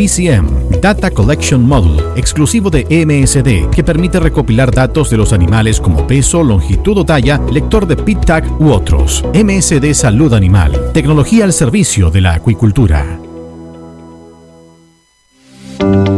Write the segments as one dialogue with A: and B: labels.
A: DCM, Data Collection Module, exclusivo de MSD, que permite recopilar datos de los animales como peso, longitud o talla, lector de PIT-TAG u otros. MSD Salud Animal, tecnología al servicio de la acuicultura.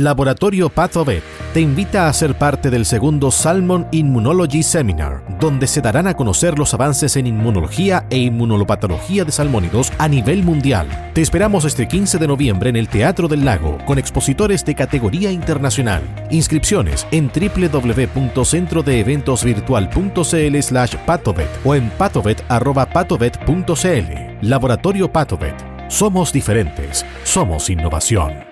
A: Laboratorio Pathovet te invita a ser parte del segundo Salmon Immunology Seminar, donde se darán a conocer los avances en inmunología e inmunolopatología de salmónidos a nivel mundial. Te esperamos este 15 de noviembre en el Teatro del Lago, con expositores de categoría internacional. Inscripciones en www.centrodeeventosvirtual.cl slash patovet o en patovet.patovet.cl. Laboratorio Patovet. Somos diferentes. Somos innovación.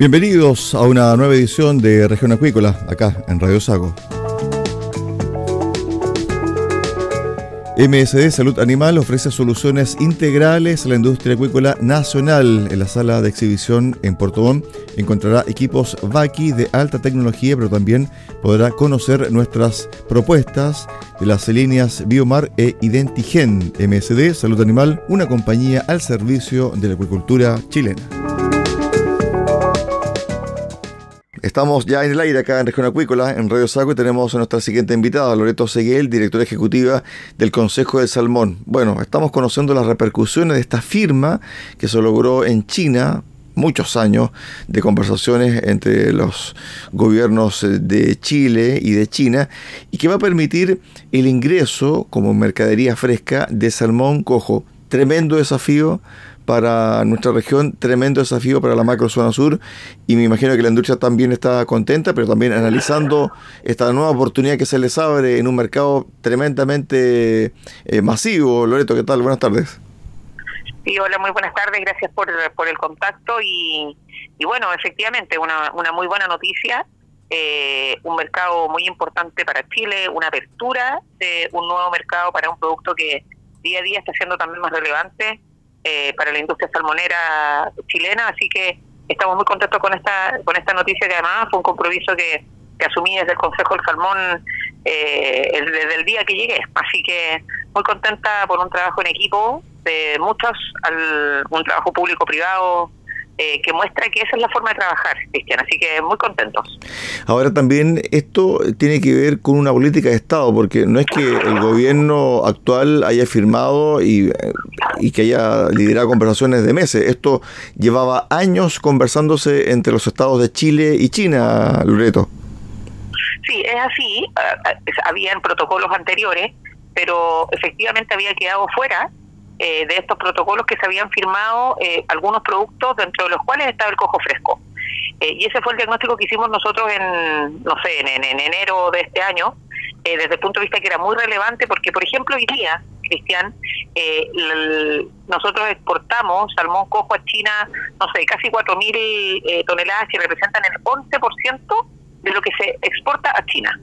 B: Bienvenidos a una nueva edición de Región Acuícola, acá en Radio Sago. MSD Salud Animal ofrece soluciones integrales a la industria acuícola nacional. En la sala de exhibición en Puerto Montt encontrará equipos VACI de alta tecnología, pero también podrá conocer nuestras propuestas de las líneas Biomar e Identigen. MSD Salud Animal, una compañía al servicio de la acuicultura chilena. Estamos ya en el aire acá en Región Acuícola, en Radio Saco, y tenemos a nuestra siguiente invitada, Loreto Seguel, directora ejecutiva del Consejo del Salmón. Bueno, estamos conociendo las repercusiones de esta firma que se logró en China, muchos años de conversaciones entre los gobiernos de Chile y de China, y que va a permitir el ingreso como mercadería fresca de salmón cojo. Tremendo desafío para nuestra región, tremendo desafío para la macrozona sur y me imagino que la industria también está contenta, pero también analizando esta nueva oportunidad que se les abre en un mercado tremendamente eh, masivo. Loreto, ¿qué tal? Buenas tardes.
C: Sí, hola, muy buenas tardes, gracias por, por el contacto y, y bueno, efectivamente, una, una muy buena noticia eh, un mercado muy importante para Chile, una apertura de un nuevo mercado para un producto que día a día está siendo también más relevante eh, para la industria salmonera chilena, así que estamos muy contentos con esta con esta noticia que además fue un compromiso que, asumí desde el Consejo del Salmón eh, desde el día que llegué, así que muy contenta por un trabajo en equipo de muchos, al, un trabajo público-privado eh, que muestra que esa es la forma de trabajar, Cristian. Así que muy contentos.
B: Ahora también esto tiene que ver con una política de Estado, porque no es que el gobierno actual haya firmado y, y que haya liderado conversaciones de meses. Esto llevaba años conversándose entre los estados de Chile y China, Loreto.
C: Sí, es así. Ah, ah, habían protocolos anteriores, pero efectivamente había quedado fuera eh, de estos protocolos que se habían firmado eh, algunos productos, dentro de los cuales estaba el cojo fresco. Eh, y ese fue el diagnóstico que hicimos nosotros en, no sé, en, enero de este año, desde el punto de vista que era muy relevante, porque, por ejemplo, hoy día, Cristian, nosotros exportamos salmón cojo a China, no sé, casi 4.000 toneladas que representan el 11% de lo que se exporta a China.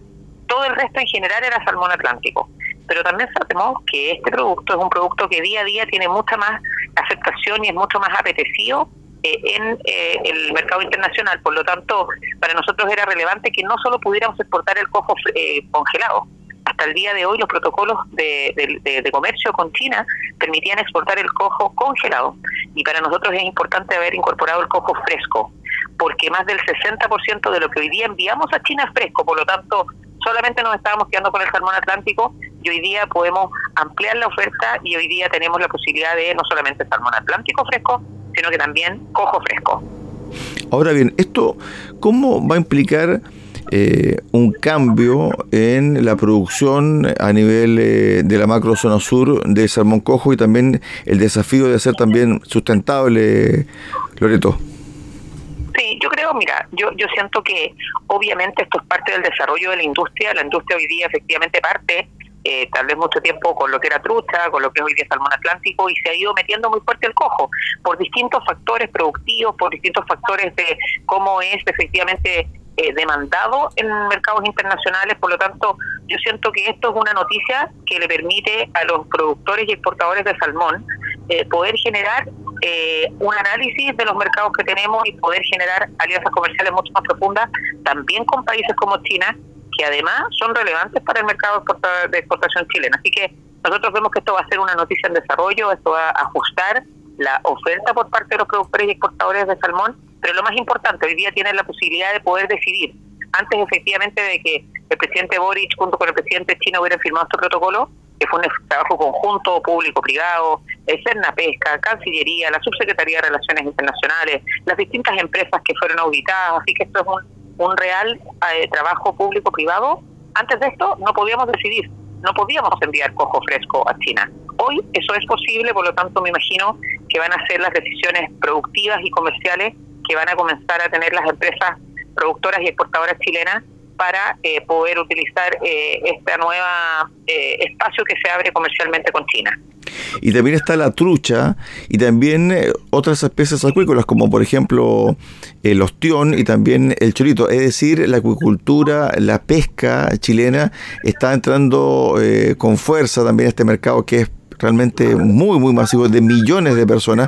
C: Todo el resto en general era salmón atlántico pero también sabemos que este producto es un producto que día a día tiene mucha más aceptación y es mucho más apetecido eh, en eh, el mercado internacional. Por lo tanto, para nosotros era relevante que no solo pudiéramos exportar el cojo eh, congelado. Hasta el día de hoy los protocolos de, de, comercio con China permitían exportar el cojo congelado. Y para nosotros es importante haber incorporado el cojo fresco, porque más del 60% de lo que hoy día enviamos a China es fresco. Por lo tanto, solamente nos estábamos quedando con el salmón atlántico y hoy día podemos ampliar la oferta y hoy día tenemos la posibilidad de no solamente salmón atlántico fresco, sino que también cojo fresco.
B: Ahora bien, ¿esto cómo va a implicar eh, un cambio en la producción a nivel eh, de la macro zona sur de salmón cojo y también el desafío de ser también sustentable, Loreto?
C: Sí, yo creo, mira, yo, yo siento que obviamente esto es parte del desarrollo de la industria. La industria hoy día efectivamente parte eh, tal vez mucho tiempo con lo que era trucha, con lo que es hoy día salmón atlántico, y se ha ido metiendo muy fuerte el cojo, por distintos factores productivos, por distintos factores de cómo es efectivamente eh, demandado en mercados internacionales. Por lo tanto, yo siento que esto es una noticia que le permite a los productores y exportadores de salmón eh, poder generar eh, un análisis de los mercados que tenemos y poder generar alianzas comerciales mucho más profundas, también con países como China, que además son relevantes para el mercado de exportación chilena. Así que nosotros vemos que esto va a ser una noticia en desarrollo, esto va a ajustar la oferta por parte de los productores y exportadores de salmón, pero lo más importante, hoy día tienen la posibilidad de poder decidir, antes efectivamente de que el presidente Boric junto con el presidente chino hubieran firmado este protocolo, que fue un trabajo conjunto público-privado, el CERNA Pesca, Cancillería, la Subsecretaría de Relaciones Internacionales, las distintas empresas que fueron auditadas, así que esto es un, un real eh, trabajo público-privado. Antes de esto no podíamos decidir, no podíamos enviar cojo fresco a China. Hoy eso es posible, por lo tanto me imagino que van a ser las decisiones productivas y comerciales que van a comenzar a tener las empresas productoras y exportadoras chilenas para eh, poder utilizar eh, este nuevo eh, espacio que se abre comercialmente con China.
B: Y también está la trucha y también eh, otras especies acuícolas como por ejemplo el ostión y también el chorito. Es decir, la acuicultura, la pesca chilena está entrando con fuerza también a este mercado que es realmente muy, muy masivo, de millones de personas,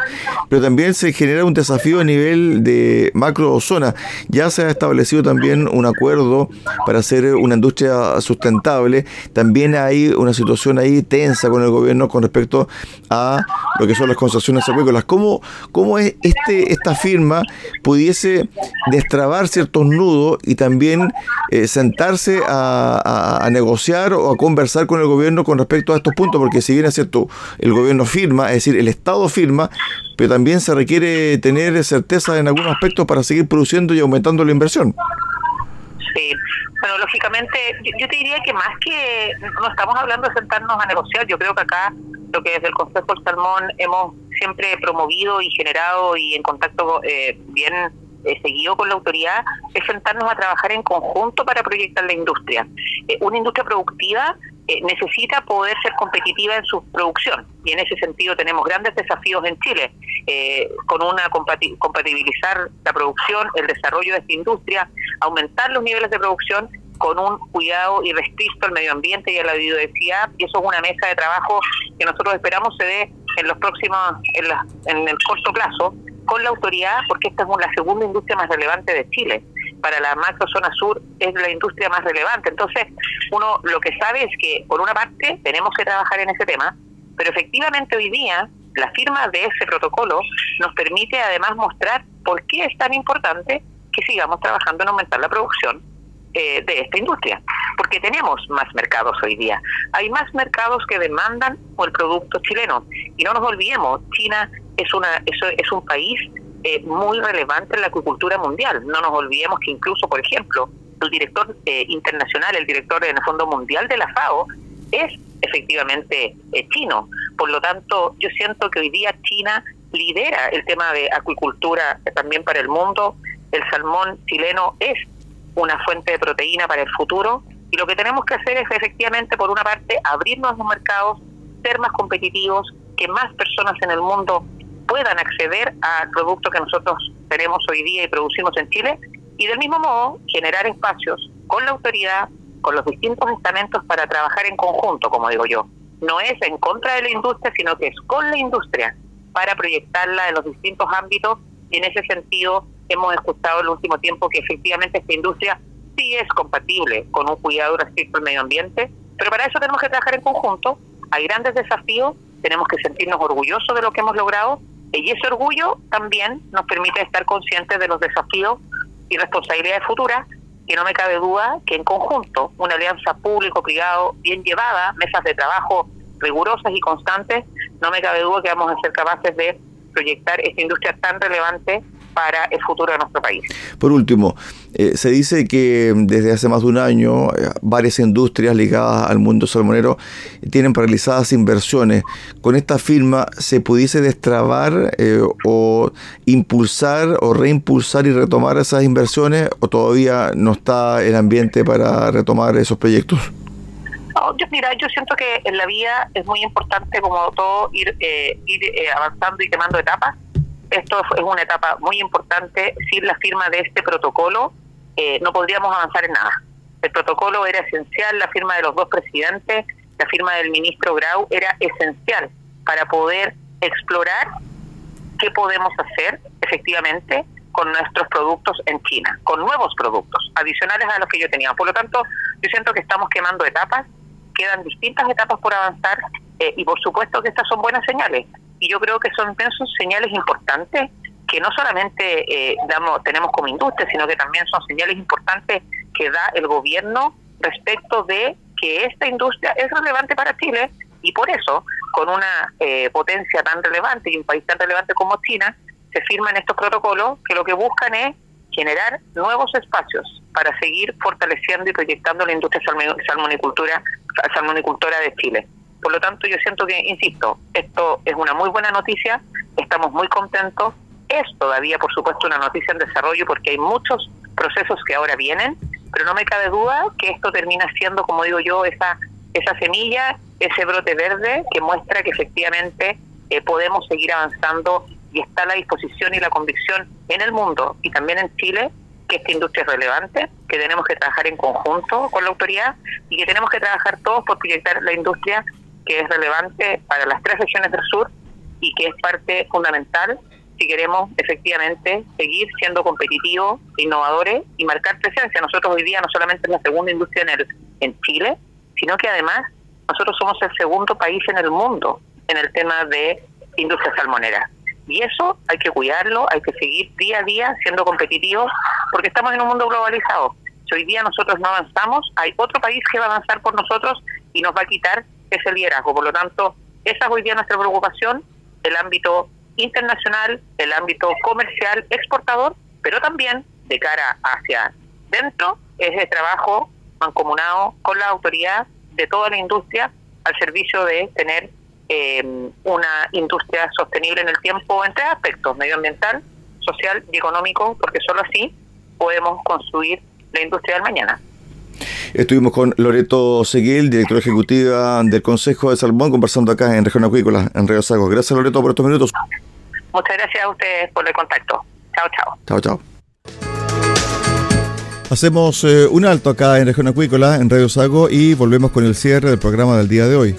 B: pero también se genera un desafío a nivel de macro zona. Ya se ha establecido también un acuerdo para hacer una industria sustentable. También hay una situación ahí tensa con el gobierno con respecto a lo que son las concesiones acuícolas. ¿Cómo, cómo es este, esta firma pudiese destrabar ciertos nudos y también eh, sentarse a, negociar o a conversar con el gobierno con respecto a estos puntos? Porque si bien es cierto, el gobierno firma, es decir, el Estado firma, pero también se requiere tener certeza en algunos aspectos para seguir produciendo y aumentando la inversión.
C: Sí, bueno, lógicamente, yo, te diría que más que no estamos hablando de sentarnos a negociar, yo creo que acá lo que desde el Consejo del Salmón hemos siempre promovido y generado y en contacto eh, bien eh, seguido con la autoridad es sentarnos a trabajar en conjunto para proyectar la industria. Eh, una industria productiva necesita poder ser competitiva en su producción. Y en ese sentido tenemos grandes desafíos en Chile con una compatibilizar la producción, el desarrollo de esta industria, aumentar los niveles de producción con un cuidado irrestricto al medio ambiente y a la biodiversidad. Y eso es una mesa de trabajo que nosotros esperamos se dé en los próximos en, la, en el corto plazo con la autoridad porque esta es la segunda industria más relevante de Chile para la macro zona sur es la industria más relevante entonces uno lo que sabe es que por una parte tenemos que trabajar en ese tema pero efectivamente hoy día la firma de ese protocolo nos permite además mostrar por qué es tan importante que sigamos trabajando en aumentar la producción eh, de esta industria, porque tenemos más mercados hoy día. Hay más mercados que demandan el producto chileno. Y no nos olvidemos, China es, una, es, es un país eh, muy relevante en la acuicultura mundial. No nos olvidemos que incluso, por ejemplo, el director eh, internacional, el director en el Fondo Mundial de la FAO, es efectivamente chino. Por lo tanto, yo siento que hoy día China lidera el tema de acuicultura también para el mundo. El salmón chileno es una fuente de proteína para el futuro y lo que tenemos que hacer es efectivamente, por una parte, abrirnos los mercados, ser más competitivos, que más personas en el mundo puedan acceder al producto que nosotros tenemos hoy día y producimos en Chile y del mismo modo generar espacios con la autoridad, con los distintos estamentos para trabajar en conjunto, como digo yo. No es en contra de la industria, sino que es con la industria para proyectarla en los distintos ámbitos y en ese sentido hemos escuchado el último tiempo que efectivamente esta industria sí es compatible con un cuidado respecto al medio ambiente, pero para eso tenemos que trabajar en conjunto. Hay grandes desafíos, tenemos que sentirnos orgullosos de lo que hemos logrado y ese orgullo también nos permite estar conscientes de los desafíos y responsabilidades futuras y no me cabe duda que en conjunto una alianza público-privado bien llevada, mesas de trabajo rigurosas y constantes, no me cabe duda que vamos a ser capaces de proyectar esta industria tan relevante para el futuro de nuestro país.
B: Por último, eh, se dice que desde hace más de un año eh, varias industrias ligadas al mundo salmonero tienen paralizadas inversiones. ¿Con esta firma se pudiese destrabar eh, o impulsar o reimpulsar y retomar esas inversiones o todavía no está el ambiente para retomar esos proyectos?
C: yo, mira, yo siento que en la vida es muy importante como todo ir, ir avanzando y quemando etapas esto es una etapa muy importante. Sin la firma de este protocolo eh, no podríamos avanzar en nada. El protocolo era esencial, la firma de los dos presidentes, la firma del ministro Grau era esencial para poder explorar qué podemos hacer efectivamente con nuestros productos en China, con nuevos productos adicionales a los que yo tenía. Por lo tanto, yo siento que estamos quemando etapas, quedan distintas etapas por avanzar eh, y por supuesto que estas son buenas señales y yo creo que son, son señales importantes que no solamente eh, damos, tenemos como industria, sino que también son señales importantes que da el gobierno respecto de que esta industria es relevante para Chile y por eso, con una eh, potencia tan relevante y un país tan relevante como China, se firman estos protocolos que lo que buscan es generar nuevos espacios para seguir fortaleciendo y proyectando la industria salmonicultura salmonicultora de Chile. Por lo tanto, yo siento que, insisto, esto es una muy buena noticia, estamos muy contentos. Es todavía, por supuesto, una noticia en desarrollo porque hay muchos procesos que ahora vienen, pero no me cabe duda que esto termina siendo, como digo yo, esa, esa semilla, ese brote verde que muestra que efectivamente eh, podemos seguir avanzando y está la disposición y la convicción en el mundo y también en Chile que esta industria es relevante, que tenemos que trabajar en conjunto con la autoridad y que tenemos que trabajar todos por proyectar la industria que es relevante para las tres regiones del sur y que es parte fundamental si queremos efectivamente seguir siendo competitivos, innovadores y marcar presencia. Nosotros hoy día no solamente es la segunda industria en, el, en Chile, sino que además nosotros somos el segundo país en el mundo en el tema de industria salmonera. Y eso hay que cuidarlo, hay que seguir día a día siendo competitivos, porque estamos en un mundo globalizado. Si hoy día nosotros no avanzamos, hay otro país que va a avanzar por nosotros y nos va a quitar ese liderazgo. Por lo tanto, esa es hoy día nuestra preocupación, el ámbito internacional, el ámbito comercial, exportador, pero también de cara hacia dentro es de trabajo mancomunado con la autoridad de toda la industria al servicio de tener eh, una industria sostenible en el tiempo en tres aspectos, medioambiental, social y económico, porque solo así podemos construir la industria del mañana.
B: Estuvimos con Loreto Seguil, directora ejecutiva del Consejo de Salmón, conversando acá en Región Acuícola, en Río Sago. Gracias, Loreto, por estos minutos.
C: Muchas gracias a ustedes por el contacto. Chao, chao. Chao,
B: chao. Hacemos eh, un alto acá en Región Acuícola, en Radio Sago, y volvemos con el cierre del programa del día de hoy.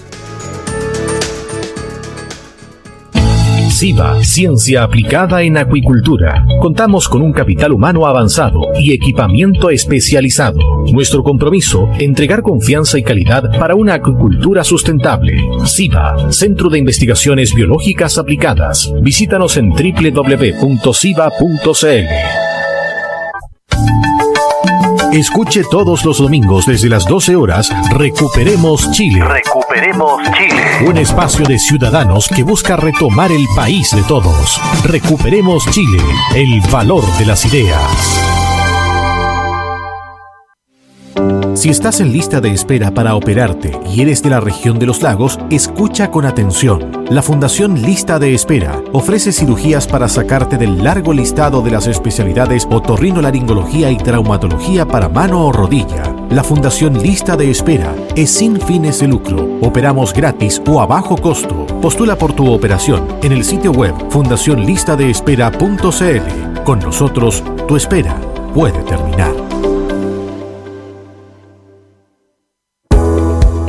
A: SIVA, Ciencia Aplicada en Acuicultura. Contamos con un capital humano avanzado y equipamiento especializado. Nuestro compromiso, entregar confianza y calidad para una acuicultura sustentable. SIVA, Centro de Investigaciones Biológicas Aplicadas. Visítanos en www.siva.cl. Escuche todos los domingos desde las 12 horas Recuperemos Chile.
D: Recuperemos Chile.
A: Un espacio de ciudadanos que busca retomar el país de todos. Recuperemos Chile, el valor de las ideas. Si estás en lista de espera para operarte y eres de la región de los lagos, escucha con atención. La Fundación Lista de Espera ofrece cirugías para sacarte del largo listado de las especialidades otorrinolaringología y traumatología para mano o rodilla. La Fundación Lista de Espera es sin fines de lucro. Operamos gratis o a bajo costo. Postula por tu operación en el sitio web fundacionlistadeespera.cl. Con nosotros, tu espera puede terminar.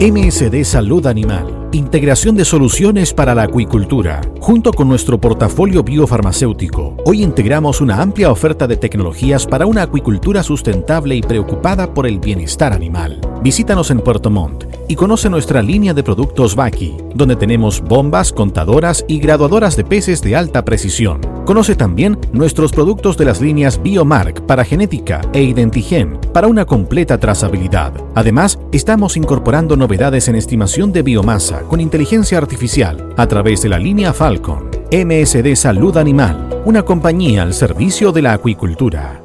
A: MSD Salud Animal. Integración de soluciones para la acuicultura. Junto con nuestro portafolio biofarmacéutico, hoy integramos una amplia oferta de tecnologías para una acuicultura sustentable y preocupada por el bienestar animal. Visítanos en Puerto Montt y conoce nuestra línea de productos Baki, donde tenemos bombas, contadoras y graduadoras de peces de alta precisión. Conoce también nuestros productos de las líneas Biomark para genética e Identigen para una completa trazabilidad. Además, estamos incorporando novedades en estimación de biomasa con inteligencia artificial a través de la línea Falcon. MSD Salud Animal, una compañía al servicio de la acuicultura.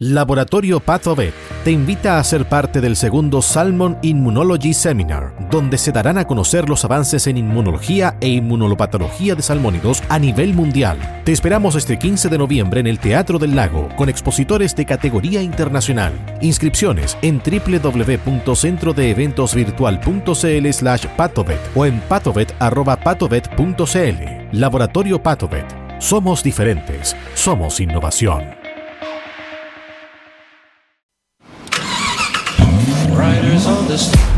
A: Laboratorio Pathovet te invita a ser parte del segundo Salmon Immunology Seminar, donde se darán a conocer los avances en inmunología e inmunolopatología de salmónidos a nivel mundial. Te esperamos este 15 de noviembre en el Teatro del Lago, con expositores de categoría internacional. Inscripciones en www.centrodeeventosvirtual.cl slash patovet o en patovet.patovet.cl. Laboratorio Patovet. Somos diferentes. Somos innovación. understand.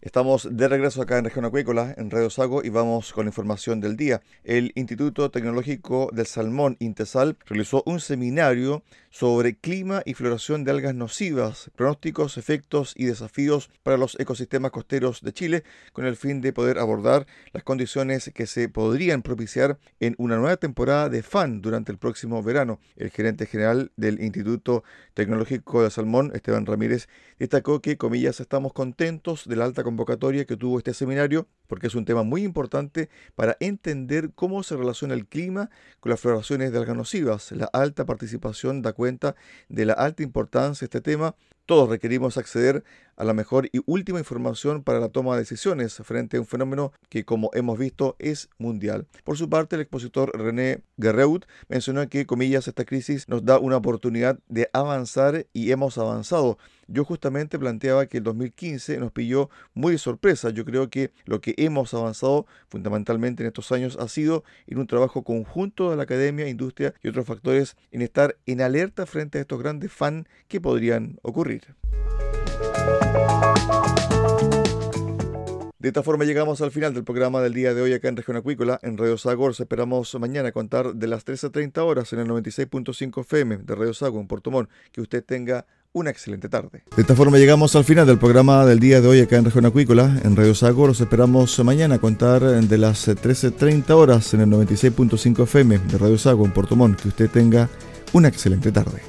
B: Estamos de regreso acá en Región Acuícola, en Radio Sago, y vamos con la información del día. El Instituto Tecnológico del Salmón, Intesal, realizó un seminario sobre clima y floración de algas nocivas, pronósticos, efectos y desafíos para los ecosistemas costeros de Chile, con el fin de poder abordar las condiciones que se podrían propiciar en una nueva temporada de FAN durante el próximo verano. El gerente general del Instituto Tecnológico de Salmón, Esteban Ramírez, destacó que, comillas, estamos contentos de la alta convocatoria que tuvo este seminario, porque es un tema muy importante para entender cómo se relaciona el clima con las floraciones de algas nocivas, la alta participación de cuenta de la alta importancia de este tema, todos requerimos acceder a la mejor y última información para la toma de decisiones frente a un fenómeno que, como hemos visto, es mundial. Por su parte, el expositor René Guerreut mencionó que, comillas, esta crisis nos da una oportunidad de avanzar y hemos avanzado. Yo justamente planteaba que el 2015 nos pilló muy de sorpresa. Yo creo que lo que hemos avanzado fundamentalmente en estos años ha sido en un trabajo conjunto de la academia, industria y otros factores en estar en alerta frente a estos grandes fans que podrían ocurrir. De esta forma llegamos al final del programa del día de hoy acá en Región Acuícola, en Radio Sagor. Esperamos mañana contar de las 13.30 horas en el 96.5 FM de Radio Sago en Portomón. Que usted tenga una excelente tarde. De esta forma llegamos al final del programa del día de hoy acá en Región Acuícola, en Radio Sago. Los esperamos mañana a contar de las 13.30 horas en el 96.5 FM de Radio Sago en Puerto Montt. Que usted tenga una excelente tarde.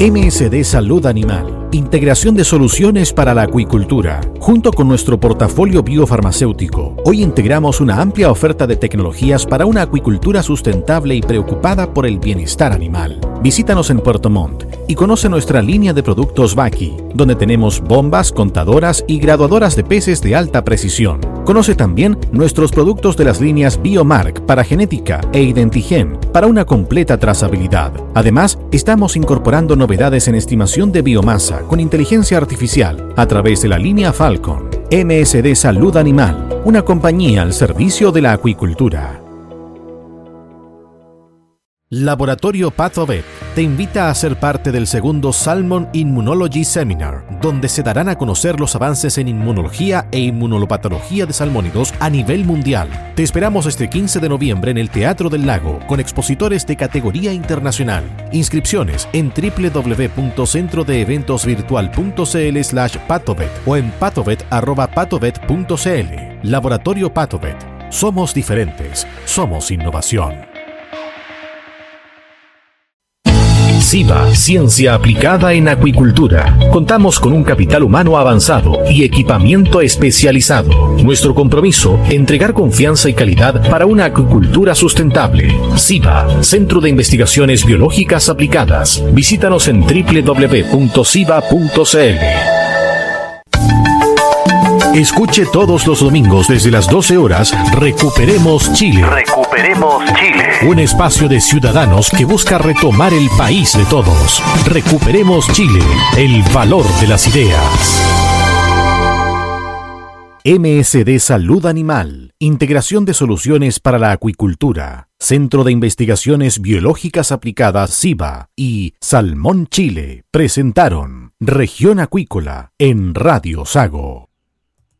A: MSD Salud Animal. Integración de soluciones para la acuicultura. Junto con nuestro portafolio biofarmacéutico, hoy integramos una amplia oferta de tecnologías para una acuicultura sustentable y preocupada por el bienestar animal. Visítanos en Puerto Montt y conoce nuestra línea de productos Baki, donde tenemos bombas, contadoras y graduadoras de peces de alta precisión. Conoce también nuestros productos de las líneas Biomark para genética e Identigen para una completa trazabilidad. Además, estamos incorporando novedades en estimación de biomasa con inteligencia artificial a través de la línea Falcon. MSD Salud Animal, una compañía al servicio de la acuicultura. Laboratorio Pathovet te invita a ser parte del segundo Salmon Immunology Seminar, donde se darán a conocer los avances en inmunología e inmunolopatología de salmónidos a nivel mundial. Te esperamos este 15 de noviembre en el Teatro del Lago, con expositores de categoría internacional. Inscripciones en www.centrodeeventosvirtual.cl slash patovet o en patovet.patovet.cl. Laboratorio Patovet. Somos diferentes. Somos innovación. SIVA, Ciencia Aplicada en Acuicultura. Contamos con un capital humano avanzado y equipamiento especializado. Nuestro compromiso, entregar confianza y calidad para una acuicultura sustentable. SIVA, Centro de Investigaciones Biológicas Aplicadas. Visítanos en www.siva.cl. Escuche todos los domingos desde las 12 horas Recuperemos Chile.
D: Recuperemos Chile.
A: Un espacio de ciudadanos que busca retomar el país de todos. Recuperemos Chile. El valor de las ideas. MSD Salud Animal. Integración de soluciones para la acuicultura. Centro de Investigaciones Biológicas Aplicadas SIBA y Salmón Chile presentaron Región Acuícola en Radio Sago.